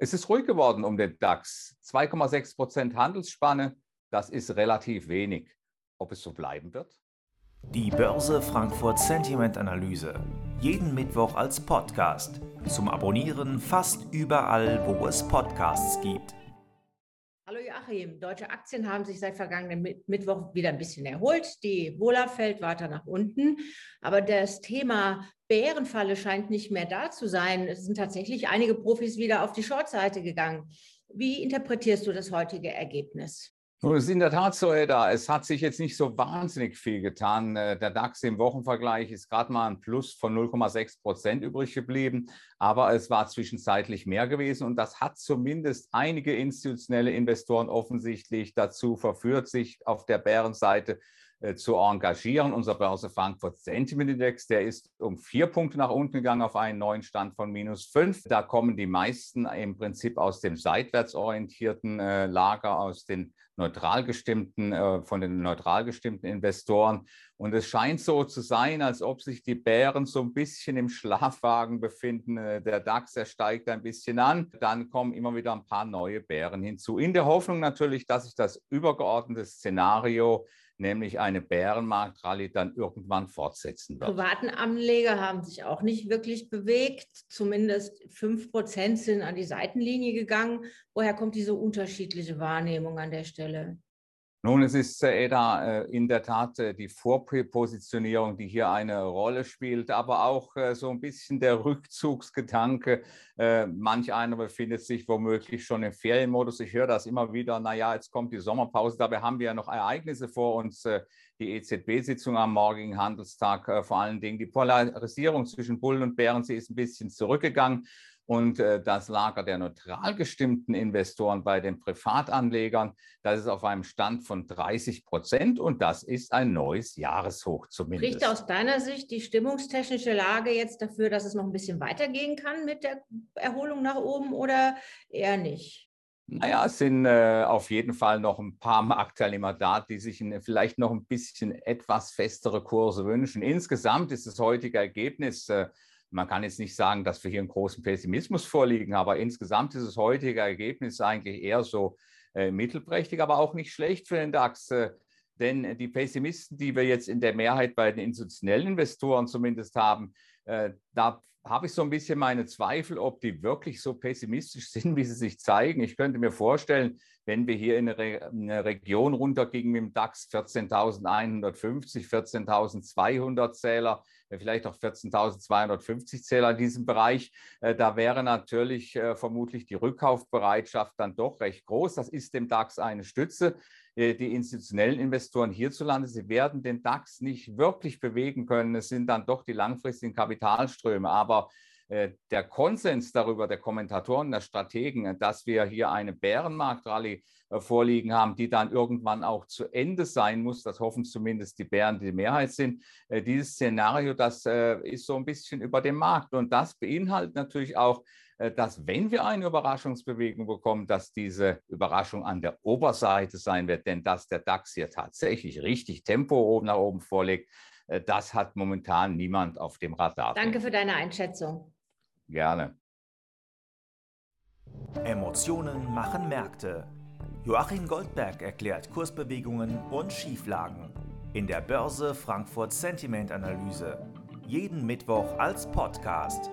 Es ist ruhig geworden um den DAX. 2,6 Prozent Handelsspanne, das ist relativ wenig. Ob es so bleiben wird? Die Börse Frankfurt Sentiment Analyse. Jeden Mittwoch als Podcast. Zum Abonnieren fast überall, wo es Podcasts gibt. Joachim, deutsche Aktien haben sich seit vergangenen Mittwoch wieder ein bisschen erholt. Die Wohler fällt weiter nach unten. Aber das Thema Bärenfalle scheint nicht mehr da zu sein. Es sind tatsächlich einige Profis wieder auf die Shortseite gegangen. Wie interpretierst du das heutige Ergebnis? Nun, es ist in der Tat so, Edda. Es hat sich jetzt nicht so wahnsinnig viel getan. Äh, der DAX im Wochenvergleich ist gerade mal ein Plus von 0,6 Prozent übrig geblieben. Aber es war zwischenzeitlich mehr gewesen. Und das hat zumindest einige institutionelle Investoren offensichtlich dazu verführt, sich auf der Bärenseite zu engagieren. Unser Börse Frankfurt Sentiment Index, der ist um vier Punkte nach unten gegangen auf einen neuen Stand von minus fünf. Da kommen die meisten im Prinzip aus dem seitwärts orientierten äh, Lager, aus den neutral gestimmten, äh, von den neutral gestimmten Investoren. Und es scheint so zu sein, als ob sich die Bären so ein bisschen im Schlafwagen befinden. Der DAX, er steigt ein bisschen an. Dann kommen immer wieder ein paar neue Bären hinzu. In der Hoffnung natürlich, dass sich das übergeordnete Szenario nämlich eine Bärenmarktrallye dann irgendwann fortsetzen wird. Privaten Anleger haben sich auch nicht wirklich bewegt. Zumindest 5 Prozent sind an die Seitenlinie gegangen. Woher kommt diese unterschiedliche Wahrnehmung an der Stelle? Nun, es ist, äh, Eda, äh, in der Tat äh, die Vorpositionierung, die hier eine Rolle spielt, aber auch so ein bisschen der Rückzugsgedanke. Manch einer befindet sich womöglich schon im Ferienmodus. Ich höre das immer wieder, naja, jetzt kommt die Sommerpause, dabei haben wir ja noch Ereignisse vor uns. Die EZB-Sitzung am morgigen Handelstag, vor allen Dingen die Polarisierung zwischen Bullen und Bären, sie ist ein bisschen zurückgegangen und äh, das Lager der neutral gestimmten Investoren bei den Privatanlegern, das ist auf einem Stand von 30 Prozent und das ist ein neues Jahreshoch zumindest. Spricht aus deiner Sicht die stimmungstechnische Lage jetzt dafür, dass es noch ein bisschen weitergehen kann mit der Erholung nach oben oder eher nicht? Naja, es sind äh, auf jeden Fall noch ein paar Marktteilnehmer da, die sich in, vielleicht noch ein bisschen etwas festere Kurse wünschen. Insgesamt ist das heutige Ergebnis äh, man kann jetzt nicht sagen, dass wir hier einen großen Pessimismus vorliegen, aber insgesamt ist das heutige Ergebnis eigentlich eher so äh, mittelprächtig, aber auch nicht schlecht für den DAX. Äh, denn die Pessimisten, die wir jetzt in der Mehrheit bei den institutionellen Investoren zumindest haben, äh, da habe ich so ein bisschen meine Zweifel, ob die wirklich so pessimistisch sind, wie sie sich zeigen. Ich könnte mir vorstellen, wenn wir hier in eine, Re eine Region runtergingen mit dem DAX 14.150, 14.200 Zähler, äh, vielleicht auch 14.250 Zähler in diesem Bereich, äh, da wäre natürlich äh, vermutlich die Rückkaufbereitschaft dann doch recht groß. Das ist dem DAX eine Stütze. Die institutionellen Investoren hierzulande, sie werden den DAX nicht wirklich bewegen können. Es sind dann doch die langfristigen Kapitalströme. Aber äh, der Konsens darüber, der Kommentatoren, der Strategen, dass wir hier eine Bärenmarktrallye äh, vorliegen haben, die dann irgendwann auch zu Ende sein muss. Das hoffen zumindest die Bären, die die Mehrheit sind. Äh, dieses Szenario, das ist so ein bisschen über dem Markt. Und das beinhaltet natürlich auch, dass wenn wir eine Überraschungsbewegung bekommen, dass diese Überraschung an der Oberseite sein wird, denn dass der DAX hier tatsächlich richtig Tempo oben nach oben vorlegt, das hat momentan niemand auf dem Radar. Danke für deine Einschätzung. Gerne. Emotionen machen Märkte. Joachim Goldberg erklärt Kursbewegungen und Schieflagen in der Börse Frankfurt Sentiment Analyse. Jeden Mittwoch als Podcast.